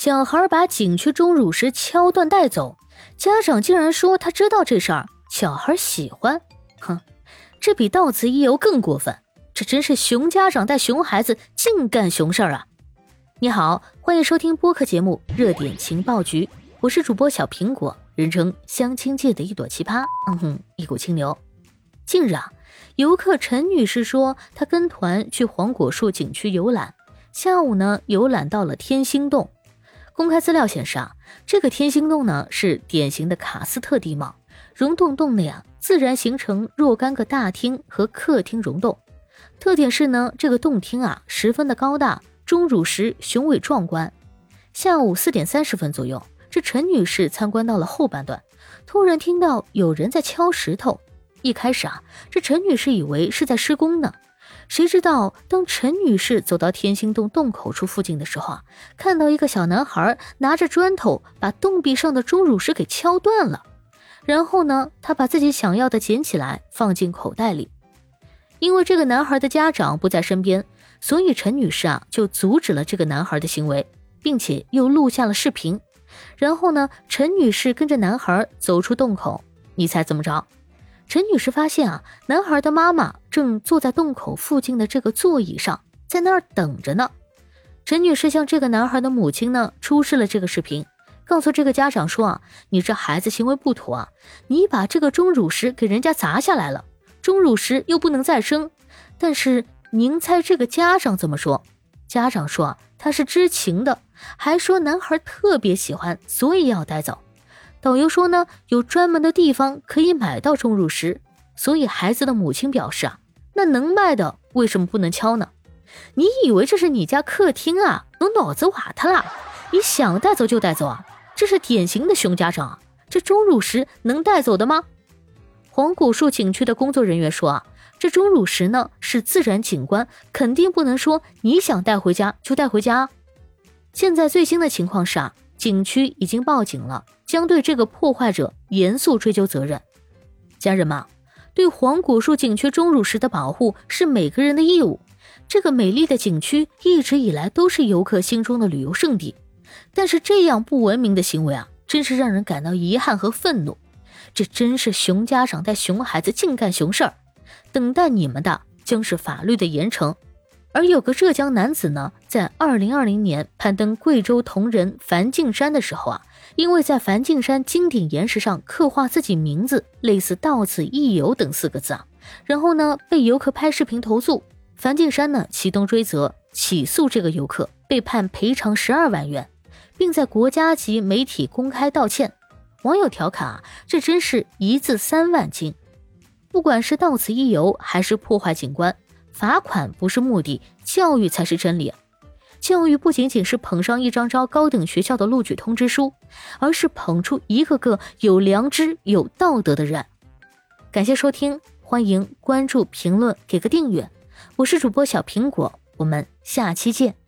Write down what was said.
小孩把景区钟乳石敲断带走，家长竟然说他知道这事儿，小孩喜欢。哼，这比到此一游更过分，这真是熊家长带熊孩子净干熊事儿啊！你好，欢迎收听播客节目《热点情报局》，我是主播小苹果，人称相亲界的一朵奇葩。嗯哼，一股清流。近日啊，游客陈女士说，她跟团去黄果树景区游览，下午呢游览到了天星洞。公开资料显示啊，这个天星洞呢是典型的喀斯特地貌，溶洞洞内啊自然形成若干个大厅和客厅溶洞，特点是呢这个洞厅啊十分的高大，钟乳石雄伟壮观。下午四点三十分左右，这陈女士参观到了后半段，突然听到有人在敲石头。一开始啊，这陈女士以为是在施工呢。谁知道，当陈女士走到天星洞洞口处附近的时候啊，看到一个小男孩拿着砖头把洞壁上的钟乳石给敲断了。然后呢，他把自己想要的捡起来放进口袋里。因为这个男孩的家长不在身边，所以陈女士啊就阻止了这个男孩的行为，并且又录下了视频。然后呢，陈女士跟着男孩走出洞口，你猜怎么着？陈女士发现啊，男孩的妈妈正坐在洞口附近的这个座椅上，在那儿等着呢。陈女士向这个男孩的母亲呢出示了这个视频，告诉这个家长说啊，你这孩子行为不妥啊，你把这个钟乳石给人家砸下来了，钟乳石又不能再生。但是您猜这个家长怎么说？家长说啊，他是知情的，还说男孩特别喜欢，所以要带走。导游说呢，有专门的地方可以买到钟乳石，所以孩子的母亲表示啊，那能卖的为什么不能敲呢？你以为这是你家客厅啊？我脑子瓦特了！你想带走就带走啊？这是典型的熊家长！这钟乳石能带走的吗？黄果树景区的工作人员说啊，这钟乳石呢是自然景观，肯定不能说你想带回家就带回家。现在最新的情况是啊。景区已经报警了，将对这个破坏者严肃追究责任。家人们，对黄果树景区钟乳石的保护是每个人的义务。这个美丽的景区一直以来都是游客心中的旅游胜地，但是这样不文明的行为啊，真是让人感到遗憾和愤怒。这真是熊家长带熊孩子净干熊事儿，等待你们的将是法律的严惩。而有个浙江男子呢，在二零二零年攀登贵州铜仁梵净山的时候啊，因为在梵净山金顶岩石上刻画自己名字，类似“到此一游”等四个字啊，然后呢被游客拍视频投诉，梵净山呢启动追责，起诉这个游客，被判赔偿十二万元，并在国家级媒体公开道歉。网友调侃啊，这真是一字三万金，不管是到此一游，还是破坏景观。罚款不是目的，教育才是真理。教育不仅仅是捧上一张张高等学校的录取通知书，而是捧出一个个有良知、有道德的人。感谢收听，欢迎关注、评论、给个订阅。我是主播小苹果，我们下期见。